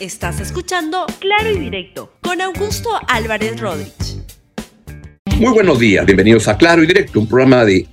Estás escuchando Claro y Directo con Augusto Álvarez Rodríguez. Muy buenos días, bienvenidos a Claro y Directo, un programa de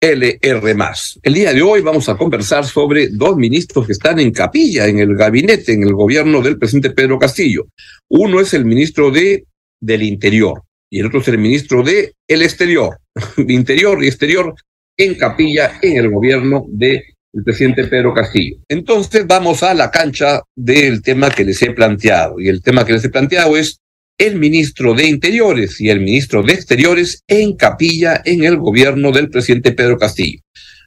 LR. El día de hoy vamos a conversar sobre dos ministros que están en capilla en el gabinete, en el gobierno del presidente Pedro Castillo. Uno es el ministro de, del Interior y el otro es el ministro de el Exterior. Interior y Exterior en capilla en el gobierno de el presidente Pedro Castillo. Entonces vamos a la cancha del tema que les he planteado. Y el tema que les he planteado es el ministro de Interiores y el ministro de Exteriores en capilla en el gobierno del presidente Pedro Castillo.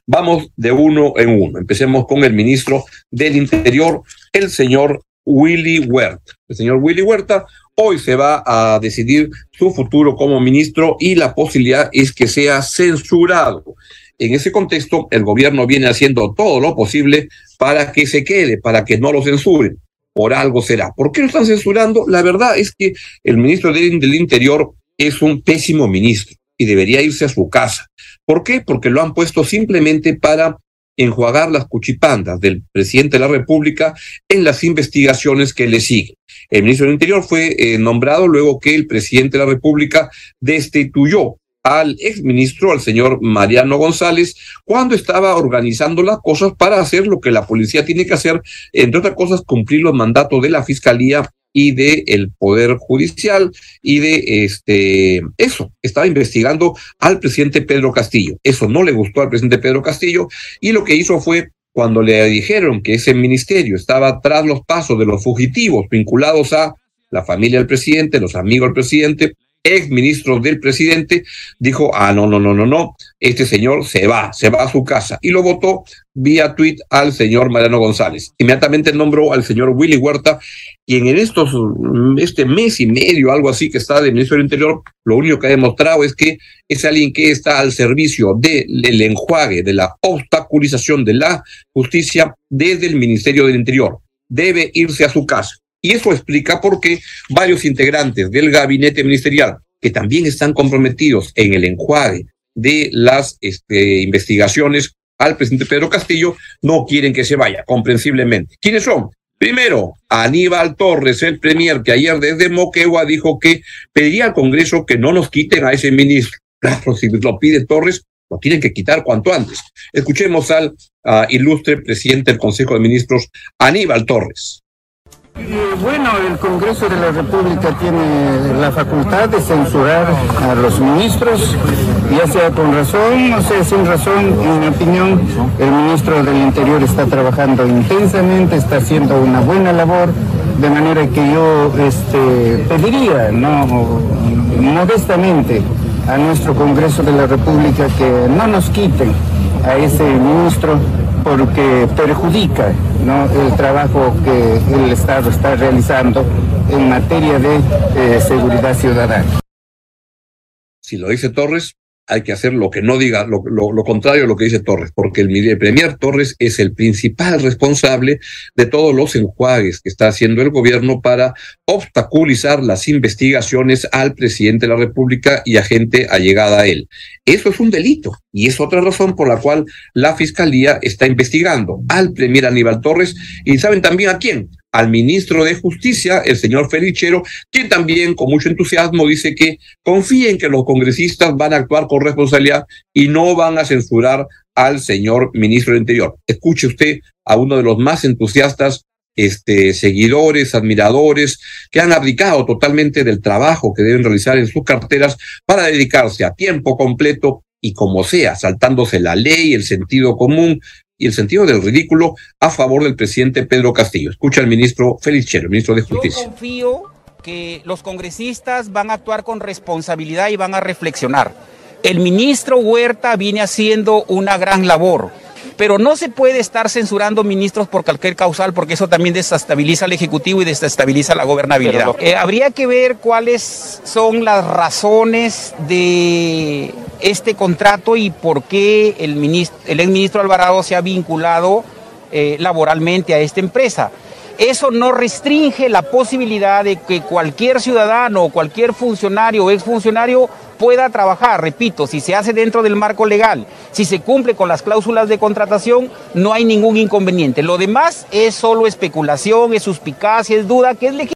Vamos de uno en uno. Empecemos con el ministro del Interior, el señor Willy Huerta. El señor Willy Huerta hoy se va a decidir su futuro como ministro y la posibilidad es que sea censurado. En ese contexto, el gobierno viene haciendo todo lo posible para que se quede, para que no lo censuren. Por algo será. ¿Por qué lo están censurando? La verdad es que el ministro del Interior es un pésimo ministro y debería irse a su casa. ¿Por qué? Porque lo han puesto simplemente para enjuagar las cuchipandas del presidente de la República en las investigaciones que le siguen. El ministro del Interior fue eh, nombrado luego que el presidente de la República destituyó al exministro, al señor Mariano González, cuando estaba organizando las cosas para hacer lo que la policía tiene que hacer, entre otras cosas, cumplir los mandatos de la fiscalía y de el poder judicial y de este eso. Estaba investigando al presidente Pedro Castillo. Eso no le gustó al presidente Pedro Castillo y lo que hizo fue cuando le dijeron que ese ministerio estaba tras los pasos de los fugitivos vinculados a la familia del presidente, los amigos del presidente, ex ministro del presidente, dijo, ah, no, no, no, no, no, este señor se va, se va a su casa. Y lo votó vía tweet al señor Mariano González. Inmediatamente nombró al señor Willy Huerta, quien en estos, este mes y medio, algo así que está de ministro del Interior, lo único que ha demostrado es que es alguien que está al servicio del enjuague, de la obstaculización de la justicia desde el Ministerio del Interior. Debe irse a su casa. Y eso explica por qué varios integrantes del gabinete ministerial, que también están comprometidos en el enjuague de las este, investigaciones al presidente Pedro Castillo, no quieren que se vaya, comprensiblemente. ¿Quiénes son? Primero, Aníbal Torres, el premier, que ayer desde Moquegua dijo que pediría al Congreso que no nos quiten a ese ministro. Claro, si lo pide Torres, lo tienen que quitar cuanto antes. Escuchemos al uh, ilustre presidente del Consejo de Ministros, Aníbal Torres. Bueno, el Congreso de la República tiene la facultad de censurar a los ministros, ya sea con razón o sea sin razón. En mi opinión, el ministro del Interior está trabajando intensamente, está haciendo una buena labor, de manera que yo este, pediría, no, modestamente, a nuestro Congreso de la República que no nos quiten a ese ministro porque perjudica el trabajo que el Estado está realizando en materia de eh, seguridad ciudadana. Si lo dice Torres, hay que hacer lo que no diga, lo, lo, contrario a lo que dice Torres, porque el, Premier Torres es el principal responsable de todos los enjuagues que está haciendo el gobierno para obstaculizar las investigaciones al presidente de la República y a gente allegada a él. Eso es un delito y es otra razón por la cual la Fiscalía está investigando al Premier Aníbal Torres y saben también a quién, al ministro de Justicia, el señor Felichero, quien también con mucho entusiasmo dice que confíen que los congresistas van a actuar con responsabilidad y no van a censurar al señor ministro del Interior. Escuche usted a uno de los más entusiastas este, seguidores, admiradores, que han abdicado totalmente del trabajo que deben realizar en sus carteras para dedicarse a tiempo completo y como sea, saltándose la ley, el sentido común, y el sentido del ridículo a favor del presidente Pedro Castillo. Escucha al ministro Félix Chero, ministro de Justicia. Yo confío que los congresistas van a actuar con responsabilidad y van a reflexionar. El ministro Huerta viene haciendo una gran labor pero no se puede estar censurando ministros por cualquier causal porque eso también desestabiliza al Ejecutivo y desestabiliza la gobernabilidad. Eh, habría que ver cuáles son las razones de este contrato y por qué el, ministro, el exministro Alvarado se ha vinculado eh, laboralmente a esta empresa. Eso no restringe la posibilidad de que cualquier ciudadano o cualquier funcionario o exfuncionario pueda trabajar, repito, si se hace dentro del marco legal, si se cumple con las cláusulas de contratación, no hay ningún inconveniente. Lo demás es solo especulación, es suspicacia, es duda, que es legítimo.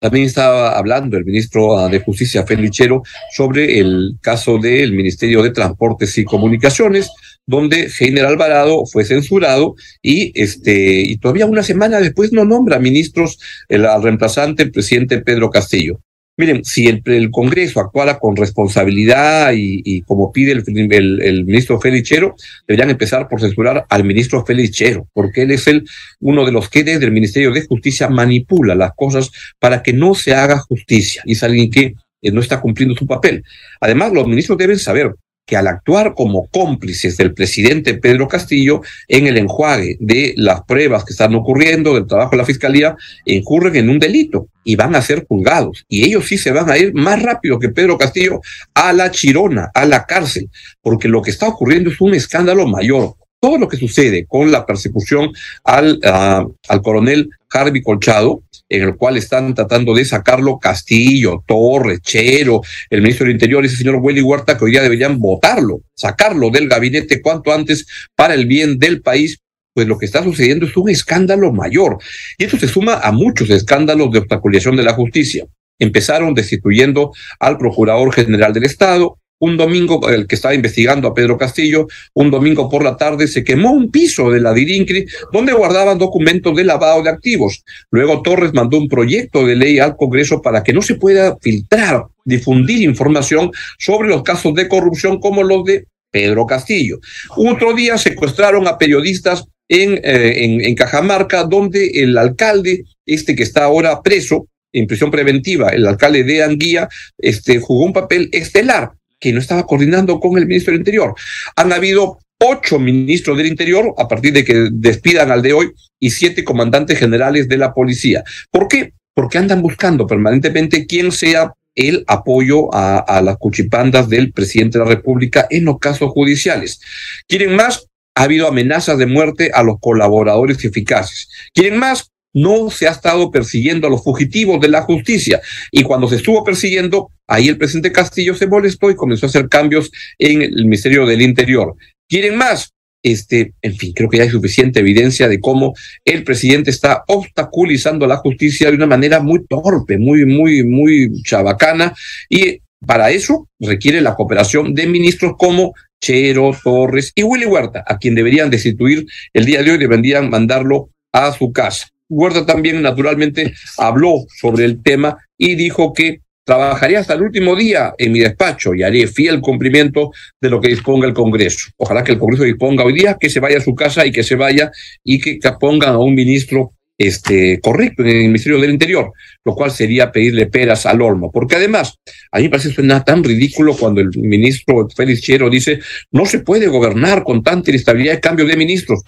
También estaba hablando el ministro de Justicia, Felichero, sobre el caso del Ministerio de Transportes y Comunicaciones, donde Heiner Alvarado fue censurado y este y todavía una semana después no nombra ministros el, al reemplazante, el presidente Pedro Castillo. Miren, si el, el Congreso actuara con responsabilidad y, y como pide el, el, el, ministro Felichero, deberían empezar por censurar al ministro Felichero, porque él es el, uno de los que desde el Ministerio de Justicia manipula las cosas para que no se haga justicia y es alguien que eh, no está cumpliendo su papel. Además, los ministros deben saber que al actuar como cómplices del presidente Pedro Castillo en el enjuague de las pruebas que están ocurriendo, del trabajo de la fiscalía, incurren en un delito y van a ser juzgados. Y ellos sí se van a ir más rápido que Pedro Castillo a la chirona, a la cárcel, porque lo que está ocurriendo es un escándalo mayor. Todo lo que sucede con la persecución al, uh, al coronel Harvey Colchado, en el cual están tratando de sacarlo Castillo, Torres, Chero, el ministro del Interior, ese señor Willy Huerta, que hoy día deberían votarlo, sacarlo del gabinete cuanto antes para el bien del país, pues lo que está sucediendo es un escándalo mayor. Y esto se suma a muchos escándalos de obstaculización de la justicia. Empezaron destituyendo al Procurador General del Estado, un domingo, el que estaba investigando a Pedro Castillo, un domingo por la tarde se quemó un piso de la Dirincri donde guardaban documentos de lavado de activos. Luego Torres mandó un proyecto de ley al Congreso para que no se pueda filtrar, difundir información sobre los casos de corrupción como los de Pedro Castillo. Otro día secuestraron a periodistas en, eh, en, Cajamarca, donde el alcalde, este que está ahora preso, en prisión preventiva, el alcalde de Anguía, este, jugó un papel estelar que no estaba coordinando con el ministro del Interior. Han habido ocho ministros del Interior a partir de que despidan al de hoy y siete comandantes generales de la policía. ¿Por qué? Porque andan buscando permanentemente quién sea el apoyo a, a las cuchipandas del presidente de la República en los casos judiciales. ¿Quieren más? Ha habido amenazas de muerte a los colaboradores eficaces. ¿Quieren más? No se ha estado persiguiendo a los fugitivos de la justicia. Y cuando se estuvo persiguiendo, ahí el presidente Castillo se molestó y comenzó a hacer cambios en el Ministerio del Interior. ¿Quieren más? Este, en fin, creo que ya hay suficiente evidencia de cómo el presidente está obstaculizando la justicia de una manera muy torpe, muy, muy, muy chabacana. Y para eso requiere la cooperación de ministros como Chero, Torres y Willy Huerta, a quien deberían destituir el día de hoy, deberían mandarlo a su casa. Huerta también naturalmente habló sobre el tema y dijo que trabajaría hasta el último día en mi despacho y haré fiel cumplimiento de lo que disponga el Congreso. Ojalá que el Congreso disponga hoy día que se vaya a su casa y que se vaya y que pongan a un ministro este, correcto en el Ministerio del Interior, lo cual sería pedirle peras al olmo. Porque además, a mí me parece suena tan ridículo cuando el ministro Félix Chero dice no se puede gobernar con tanta inestabilidad y cambio de ministros.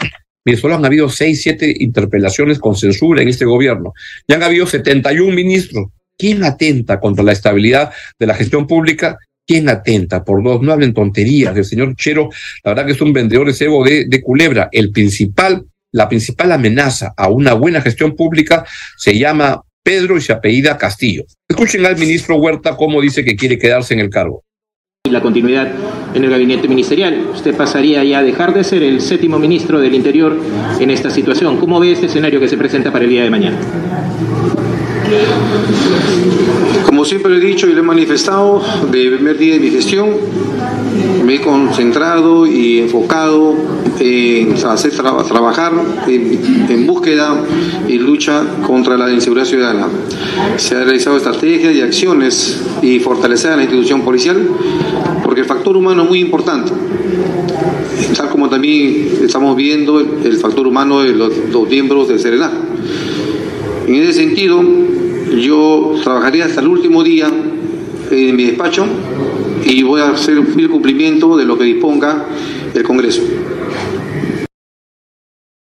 Solo han habido seis, siete interpelaciones con censura en este gobierno. Ya han habido 71 ministros. ¿Quién atenta contra la estabilidad de la gestión pública? ¿Quién atenta? Por dos, no hablen tonterías. El señor Chero, la verdad que es un vendedor de cebo de, de culebra. El principal, la principal amenaza a una buena gestión pública se llama Pedro y se apellida Castillo. Escuchen al ministro Huerta cómo dice que quiere quedarse en el cargo la continuidad en el gabinete ministerial. Usted pasaría ya a dejar de ser el séptimo ministro del Interior en esta situación. ¿Cómo ve este escenario que se presenta para el día de mañana? Como siempre he dicho y lo he manifestado, de primer día de mi gestión, me he concentrado y enfocado en hacer tra trabajar en, búsqueda y lucha contra la inseguridad ciudadana. Se han realizado estrategias y acciones y fortalecer a la institución policial porque el factor humano es muy importante. Tal como también estamos viendo el, factor humano de los, los miembros del Serenat. En ese sentido, yo trabajaría hasta el último día en mi despacho y voy a hacer el cumplimiento de lo que disponga el Congreso.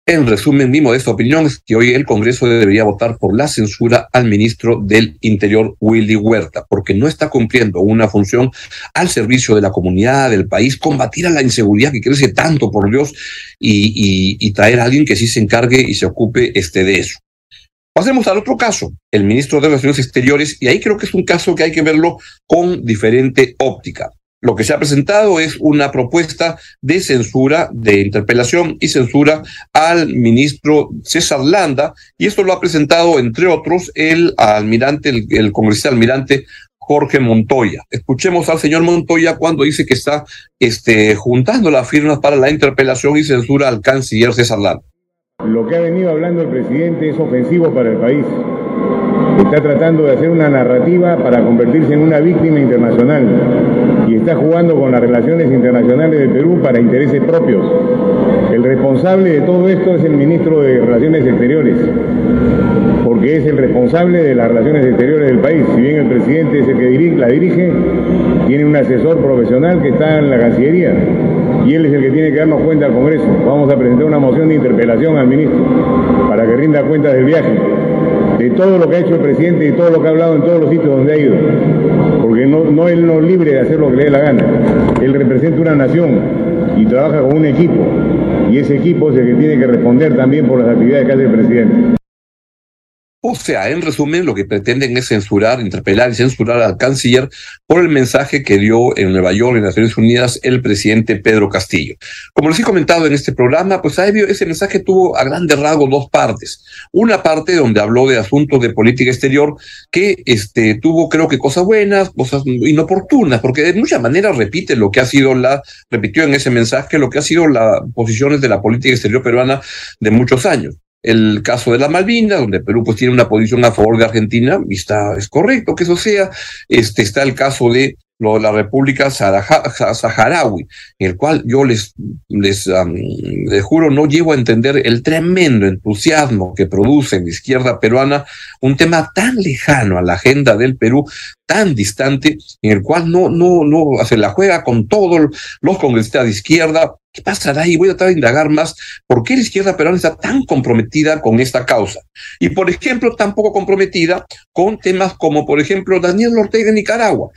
En resumen, mi modesta opinión es que hoy el Congreso debería votar por la censura al ministro del Interior, Willy Huerta, porque no está cumpliendo una función al servicio de la comunidad, del país, combatir a la inseguridad que crece tanto, por Dios, y, y, y traer a alguien que sí se encargue y se ocupe este de eso. Pasemos al otro caso, el ministro de Relaciones Exteriores, y ahí creo que es un caso que hay que verlo con diferente óptica. Lo que se ha presentado es una propuesta de censura, de interpelación y censura al ministro César Landa, y esto lo ha presentado, entre otros, el almirante, el, congresista almirante Jorge Montoya. Escuchemos al señor Montoya cuando dice que está este, juntando las firmas para la interpelación y censura al canciller César Landa. Lo que ha venido hablando el presidente es ofensivo para el país. Está tratando de hacer una narrativa para convertirse en una víctima internacional y está jugando con las relaciones internacionales de Perú para intereses propios. El responsable de todo esto es el ministro de Relaciones Exteriores, porque es el responsable de las relaciones exteriores del país. Si bien el presidente es el que la dirige, tiene un asesor profesional que está en la Cancillería y él es el que tiene que darnos cuenta al Congreso. Vamos a presentar una moción de interpelación al ministro para que rinda cuenta del viaje, de todo lo que ha hecho el presidente y todo lo que ha hablado en todos los sitios donde ha ido. Porque no, no él no es libre de hacer lo que le dé la gana. Él representa una nación y trabaja con un equipo. Y ese equipo es el que tiene que responder también por las actividades que hace el presidente. O sea, en resumen, lo que pretenden es censurar, interpelar y censurar al canciller por el mensaje que dio en Nueva York, en Naciones Unidas, el presidente Pedro Castillo. Como les he comentado en este programa, pues ese mensaje tuvo a grandes rasgos dos partes. Una parte donde habló de asuntos de política exterior que este, tuvo, creo que, cosas buenas, cosas inoportunas, porque de muchas maneras repite lo que ha sido la, repitió en ese mensaje lo que ha sido las posiciones de la política exterior peruana de muchos años el caso de la Malvinas, donde Perú pues tiene una posición a favor de Argentina, y está, es correcto que eso sea. Este está el caso de lo la República Saharaui, en el cual yo les, les, les, juro no llego a entender el tremendo entusiasmo que produce en la izquierda peruana un tema tan lejano a la agenda del Perú, tan distante, en el cual no, no, no, se la juega con todos los congresistas de izquierda, ¿Qué pasará? Y voy a tratar de indagar más por qué la izquierda peruana está tan comprometida con esta causa. Y, por ejemplo, tan poco comprometida con temas como, por ejemplo, Daniel Ortega en Nicaragua.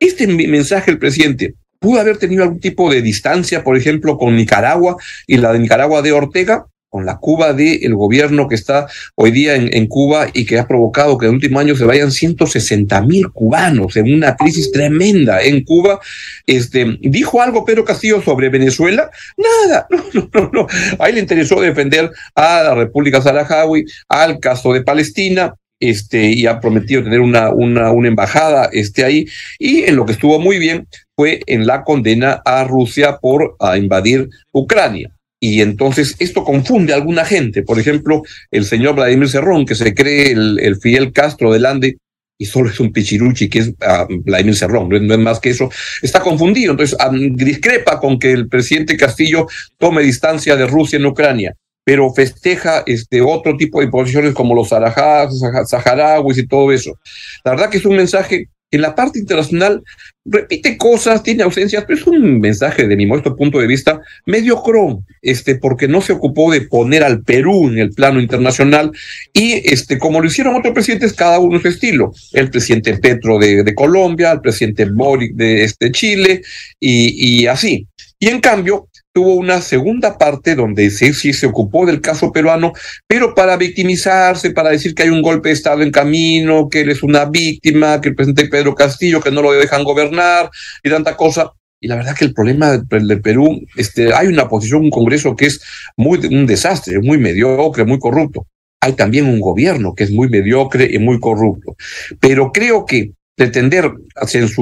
Este mensaje del presidente pudo haber tenido algún tipo de distancia, por ejemplo, con Nicaragua y la de Nicaragua de Ortega, con la Cuba del gobierno que está hoy día en, en, Cuba y que ha provocado que en el último año se vayan 160 mil cubanos en una crisis tremenda en Cuba. Este, ¿Dijo algo Pedro Castillo sobre Venezuela? Nada, no, no, no, no. Ahí le interesó defender a la República Saharaui, al caso de Palestina, este, y ha prometido tener una, una, una embajada este, ahí. Y en lo que estuvo muy bien fue en la condena a Rusia por a invadir Ucrania. Y entonces esto confunde a alguna gente. Por ejemplo, el señor Vladimir Cerrón, que se cree el, el Fidel Castro del Ande, y solo es un pichiruchi que es uh, Vladimir Cerrón, no es, más que eso, está confundido. Entonces discrepa con que el presidente Castillo tome distancia de Rusia en Ucrania pero festeja este otro tipo de posiciones como los saharauis y todo eso. La verdad que es un mensaje en la parte internacional repite cosas, tiene ausencias, pero es un mensaje de mi modesto punto de vista mediocro, este, porque no se ocupó de poner al Perú en el plano internacional y este, como lo hicieron otros presidentes, cada uno su estilo. El presidente Petro de, Colombia, el presidente Boric de este, Chile y así. Y en cambio, tuvo una segunda parte donde sí se ocupó del caso peruano, pero para victimizarse, para decir que hay un golpe de Estado en camino, que él es una víctima, que el presidente Pedro Castillo, que no lo dejan gobernar y tanta cosa. Y la verdad que el problema del Perú, este, hay una posición, un Congreso que es muy un desastre, muy mediocre, muy corrupto. Hay también un gobierno que es muy mediocre y muy corrupto. Pero creo que pretender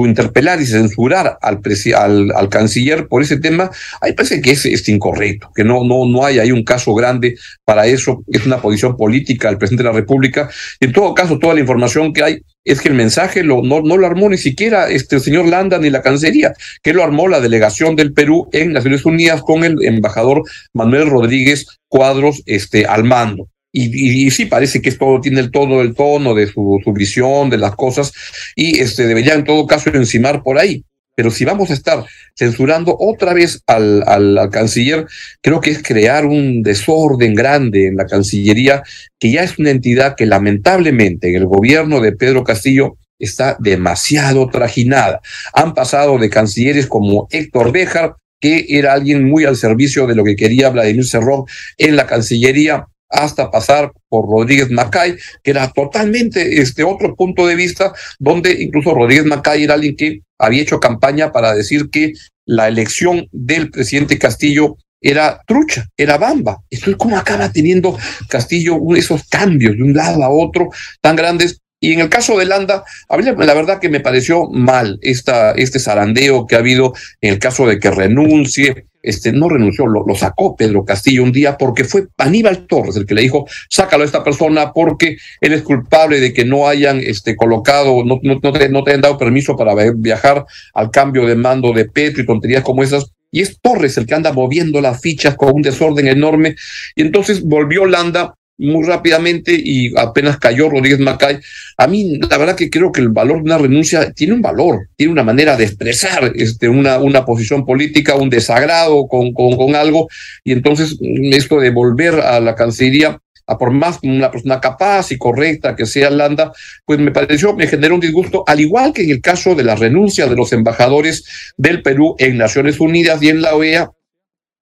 interpelar y censurar al, al, al, canciller por ese tema, ahí parece que es, es, incorrecto, que no, no, no hay ahí un caso grande para eso, es una posición política del presidente de la República. En todo caso, toda la información que hay es que el mensaje lo, no, no lo armó ni siquiera este el señor Landa ni la Cancillería, que lo armó la delegación del Perú en Naciones Unidas con el embajador Manuel Rodríguez Cuadros este, al mando. Y, y, y, sí, parece que esto tiene el tono, el tono de su, su, visión de las cosas y este debería en todo caso encimar por ahí. Pero si vamos a estar censurando otra vez al, al, al, canciller, creo que es crear un desorden grande en la Cancillería, que ya es una entidad que lamentablemente en el gobierno de Pedro Castillo está demasiado trajinada. Han pasado de cancilleres como Héctor Béjar, que era alguien muy al servicio de lo que quería Vladimir Cerrón en la Cancillería, hasta pasar por Rodríguez Macay, que era totalmente este otro punto de vista, donde incluso Rodríguez Macay era alguien que había hecho campaña para decir que la elección del presidente Castillo era trucha, era bamba. Esto es como acaba teniendo Castillo esos cambios de un lado a otro tan grandes. Y en el caso de Landa, la verdad que me pareció mal esta, este zarandeo que ha habido en el caso de que renuncie, este, no renunció, lo, sacó Pedro Castillo un día porque fue Aníbal Torres el que le dijo, sácalo a esta persona porque él es culpable de que no hayan este, colocado, no, no, no, te, no te dado permiso para viajar al cambio de mando de Petro y tonterías como esas. Y es Torres el que anda moviendo las fichas con un desorden enorme. Y entonces volvió Landa muy rápidamente y apenas cayó Rodríguez Macay. A mí, la verdad que creo que el valor de una renuncia tiene un valor, tiene una manera de expresar este, una, una posición política, un desagrado con, con, con algo, y entonces esto de volver a la Cancillería a por más una persona capaz y correcta que sea Landa, pues me pareció, me generó un disgusto, al igual que en el caso de la renuncia de los embajadores del Perú en Naciones Unidas y en la OEA,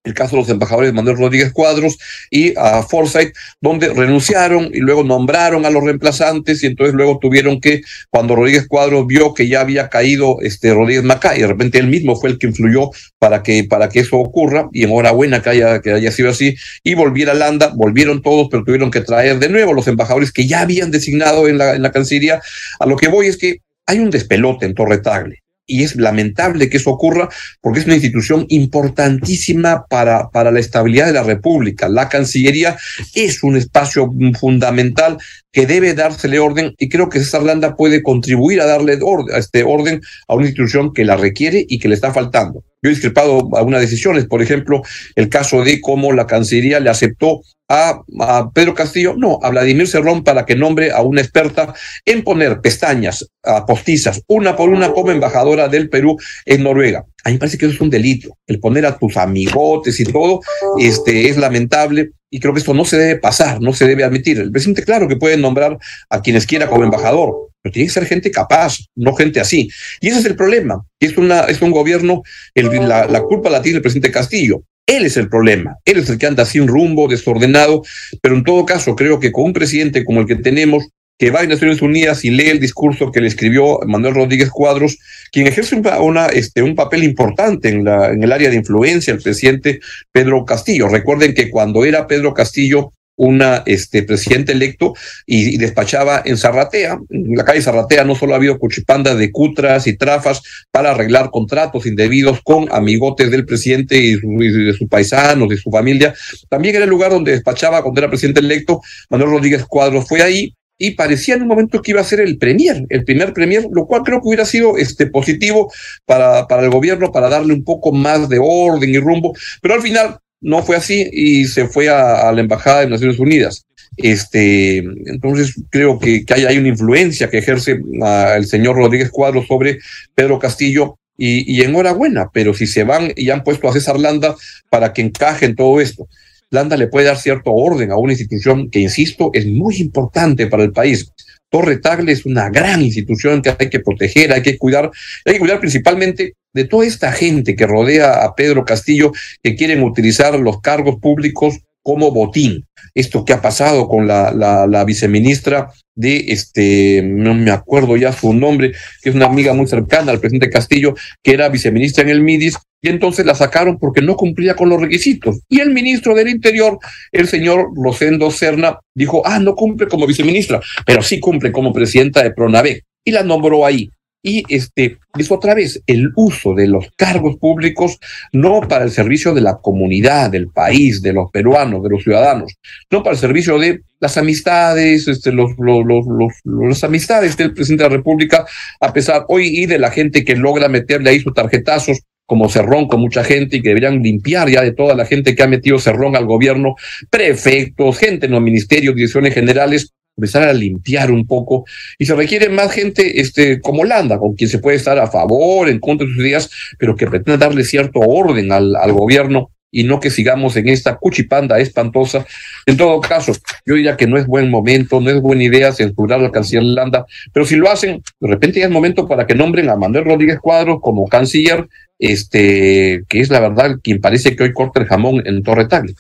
el caso de los embajadores Manuel Rodríguez Cuadros y a Forsyth, donde renunciaron y luego nombraron a los reemplazantes y entonces luego tuvieron que, cuando Rodríguez Cuadros vio que ya había caído este Rodríguez Macay, de repente él mismo fue el que influyó para que, para que eso ocurra, y enhorabuena que haya, que haya sido así, y volviera a Landa, volvieron todos, pero tuvieron que traer de nuevo los embajadores que ya habían designado en la, en la Cancillería. A lo que voy es que hay un despelote en Torre Tagle y es lamentable que eso ocurra porque es una institución importantísima para, para la estabilidad de la República. La Cancillería es un espacio fundamental que debe dársele orden y creo que César Landa puede contribuir a darle orden, a este orden a una institución que la requiere y que le está faltando. Yo he discrepado algunas decisiones, por ejemplo, el caso de cómo la Cancillería le aceptó a, Pedro Castillo, no, a Vladimir Cerrón para que nombre a una experta en poner pestañas a postizas, una por una como embajadora del Perú en Noruega. A mí me parece que eso es un delito. El poner a tus amigotes y todo este, es lamentable y creo que esto no se debe pasar, no se debe admitir. El presidente, claro que puede nombrar a quienes quiera como embajador, pero tiene que ser gente capaz, no gente así. Y ese es el problema. Es, una, es un gobierno, la, culpa la tiene el presidente Castillo. Él es el problema, él es el que anda un rumbo desordenado, pero en todo caso creo que con un presidente como el que tenemos, que va a Naciones Unidas y lee el discurso que le escribió Manuel Rodríguez Cuadros, quien ejerce una, este, un papel importante en, la, en el área de influencia, el presidente Pedro Castillo. Recuerden que cuando era Pedro Castillo una este, presidente electo y, despachaba en Zarratea. En la calle Zarratea no solo ha habido cuchipanda de cutras y trafas para arreglar contratos indebidos con amigotes del presidente y, de sus paisanos, de su familia. También era el lugar donde despachaba cuando era presidente electo. Manuel Rodríguez Cuadros fue ahí y parecía en un momento que iba a ser el premier, el primer premier, lo cual creo que hubiera sido este positivo para el gobierno, para darle un poco más de orden y rumbo, pero al final no fue así y se fue a, la embajada de Naciones Unidas. Este, entonces creo que, que hay, hay, una influencia que ejerce uh, el señor Rodríguez Cuadro sobre Pedro Castillo y, y, enhorabuena, pero si se van y han puesto a César Landa para que encaje en todo esto, Landa le puede dar cierto orden a una institución que, insisto, es muy importante para el país. Torre Tagle es una gran institución que hay que proteger, hay que cuidar, hay que cuidar principalmente de toda esta gente que rodea a Pedro Castillo, que quieren utilizar los cargos públicos como botín. Esto que ha pasado con la, la, la, viceministra de, este, no me acuerdo ya su nombre, que es una amiga muy cercana al presidente Castillo, que era viceministra en el MIDIS, y entonces la sacaron porque no cumplía con los requisitos. Y el ministro del Interior, el señor Rosendo Serna, dijo, ah, no cumple como viceministra, pero sí cumple como presidenta de Pronavec. Y la nombró ahí y este es otra vez el uso de los cargos públicos no para el servicio de la comunidad, del país, de los peruanos, de los ciudadanos, no para el servicio de las amistades, este, los, los, los, los, las amistades del presidente de la República, a pesar hoy y de la gente que logra meterle ahí sus tarjetazos como Cerrón con mucha gente y que deberían limpiar ya de toda la gente que ha metido Cerrón al gobierno, prefectos, gente en los ministerios, direcciones generales, empezar a limpiar un poco. Y se requiere más gente este, como Landa, con quien se puede estar a favor, en contra de sus ideas, pero que pretenda darle cierto orden al, al gobierno y no que sigamos en esta cuchipanda espantosa. En todo caso, yo diría que no es buen momento, no es buena idea censurar al canciller Landa, pero si lo hacen, de repente ya es momento para que nombren a Manuel Rodríguez Cuadros como canciller, este, que es la verdad quien parece que hoy corta el jamón en Torre Tagle.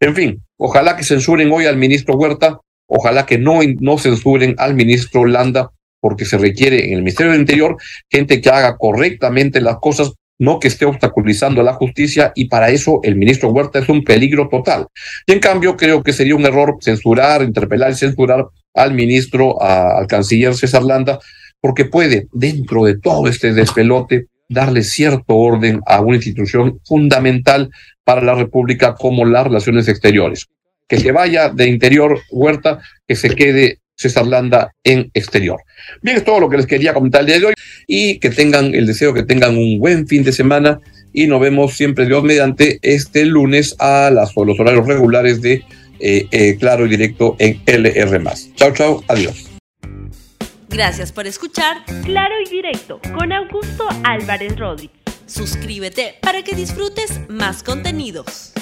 En fin, ojalá que censuren hoy al ministro Huerta, ojalá que no, no censuren al ministro Landa, porque se requiere en el Ministerio del Interior gente que haga correctamente las cosas, no que esté obstaculizando la justicia, y para eso el ministro Huerta es un peligro total. Y en cambio, creo que sería un error censurar, interpelar y censurar al ministro, al canciller César Landa, porque puede, dentro de todo este despelote, darle cierto orden a una institución fundamental para la República como las relaciones exteriores. Que se vaya de interior Huerta, que se quede César Landa en exterior. Bien, es todo lo que les quería comentar el día de hoy y que tengan el deseo que tengan un buen fin de semana y nos vemos siempre Dios mediante este lunes a las, los horarios regulares de eh, eh, Claro y Directo en LR+. Chao, chao, adiós. Gracias por escuchar Claro y Directo con Augusto Álvarez Rodríguez. Suscríbete para que disfrutes más contenidos.